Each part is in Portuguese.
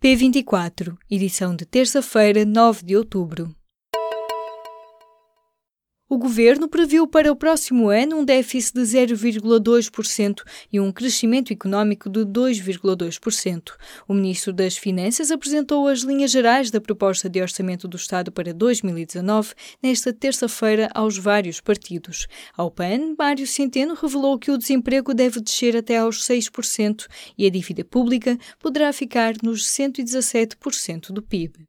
P24, edição de terça-feira, 9 de outubro. O governo previu para o próximo ano um déficit de 0,2% e um crescimento económico de 2,2%. O ministro das Finanças apresentou as linhas gerais da proposta de orçamento do Estado para 2019 nesta terça-feira aos vários partidos. Ao PAN, Mário Centeno revelou que o desemprego deve descer até aos 6% e a dívida pública poderá ficar nos 117% do PIB.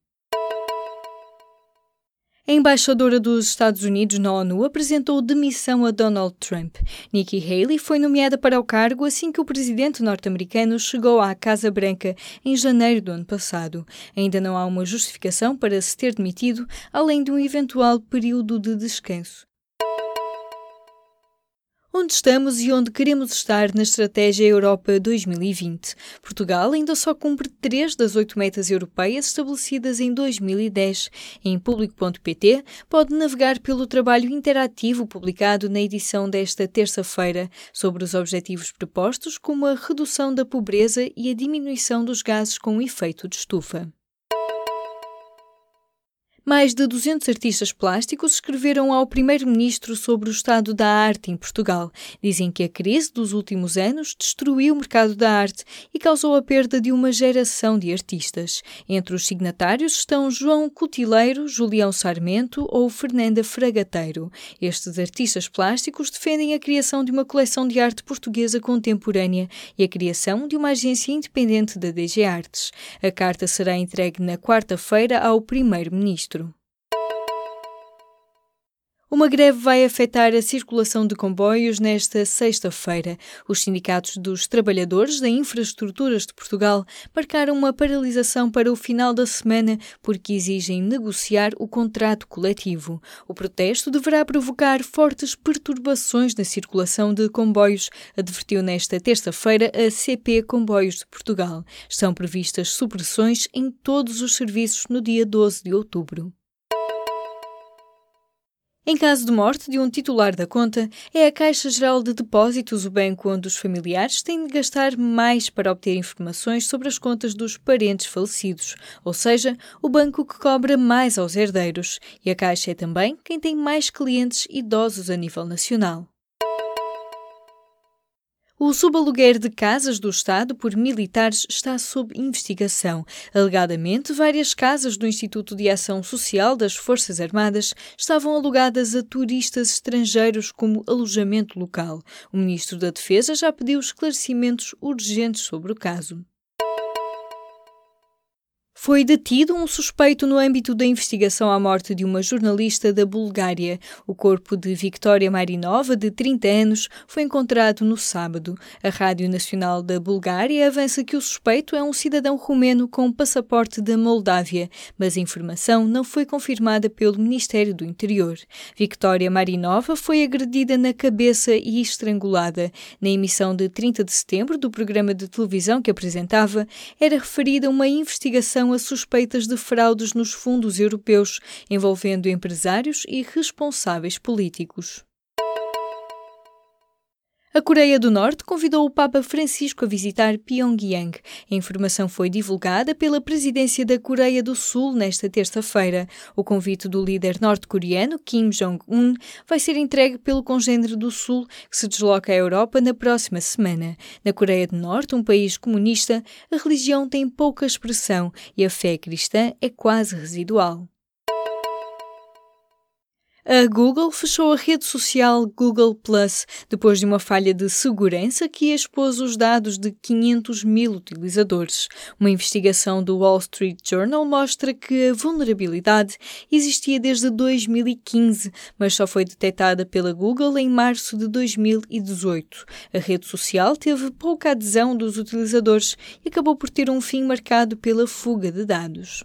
A embaixadora dos Estados Unidos na ONU apresentou demissão a Donald Trump. Nikki Haley foi nomeada para o cargo assim que o presidente norte-americano chegou à Casa Branca em janeiro do ano passado. Ainda não há uma justificação para se ter demitido, além de um eventual período de descanso onde estamos e onde queremos estar na Estratégia Europa 2020. Portugal ainda só cumpre três das oito metas europeias estabelecidas em 2010. Em público.pt pode navegar pelo trabalho interativo publicado na edição desta terça-feira sobre os objetivos propostos, como a redução da pobreza e a diminuição dos gases com efeito de estufa. Mais de 200 artistas plásticos escreveram ao Primeiro-Ministro sobre o estado da arte em Portugal. Dizem que a crise dos últimos anos destruiu o mercado da arte e causou a perda de uma geração de artistas. Entre os signatários estão João Cutileiro, Julião Sarmento ou Fernanda Fragateiro. Estes artistas plásticos defendem a criação de uma coleção de arte portuguesa contemporânea e a criação de uma agência independente da DG Artes. A carta será entregue na quarta-feira ao Primeiro-Ministro. Uma greve vai afetar a circulação de comboios nesta sexta-feira. Os sindicatos dos trabalhadores da Infraestruturas de Portugal marcaram uma paralisação para o final da semana porque exigem negociar o contrato coletivo. O protesto deverá provocar fortes perturbações na circulação de comboios, advertiu nesta terça-feira a CP Comboios de Portugal. Estão previstas supressões em todos os serviços no dia 12 de outubro. Em caso de morte de um titular da conta, é a Caixa Geral de Depósitos o banco onde os familiares têm de gastar mais para obter informações sobre as contas dos parentes falecidos, ou seja, o banco que cobra mais aos herdeiros. E a Caixa é também quem tem mais clientes idosos a nível nacional. O subaluguer de casas do Estado por militares está sob investigação. Alegadamente, várias casas do Instituto de Ação Social das Forças Armadas estavam alugadas a turistas estrangeiros como alojamento local. O Ministro da Defesa já pediu esclarecimentos urgentes sobre o caso. Foi detido um suspeito no âmbito da investigação à morte de uma jornalista da Bulgária. O corpo de Victoria Marinova, de 30 anos, foi encontrado no sábado. A Rádio Nacional da Bulgária avança que o suspeito é um cidadão romeno com passaporte da Moldávia, mas a informação não foi confirmada pelo Ministério do Interior. Victoria Marinova foi agredida na cabeça e estrangulada. Na emissão de 30 de setembro do programa de televisão que apresentava, era referida uma investigação a suspeitas de fraudes nos fundos europeus envolvendo empresários e responsáveis políticos. A Coreia do Norte convidou o Papa Francisco a visitar Pyongyang. A informação foi divulgada pela presidência da Coreia do Sul nesta terça-feira. O convite do líder norte-coreano Kim Jong-un vai ser entregue pelo congênero do Sul, que se desloca à Europa na próxima semana. Na Coreia do Norte, um país comunista, a religião tem pouca expressão e a fé cristã é quase residual. A Google fechou a rede social Google Plus depois de uma falha de segurança que expôs os dados de 500 mil utilizadores. Uma investigação do Wall Street Journal mostra que a vulnerabilidade existia desde 2015, mas só foi detectada pela Google em março de 2018. A rede social teve pouca adesão dos utilizadores e acabou por ter um fim marcado pela fuga de dados.